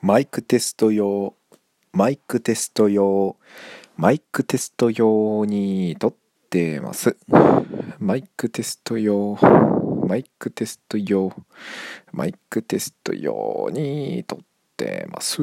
マイクテスト用マイクテスト用マイクテスト用に撮ってます。マイクテスト用マイクテスト用マイクテスト用に撮ってます。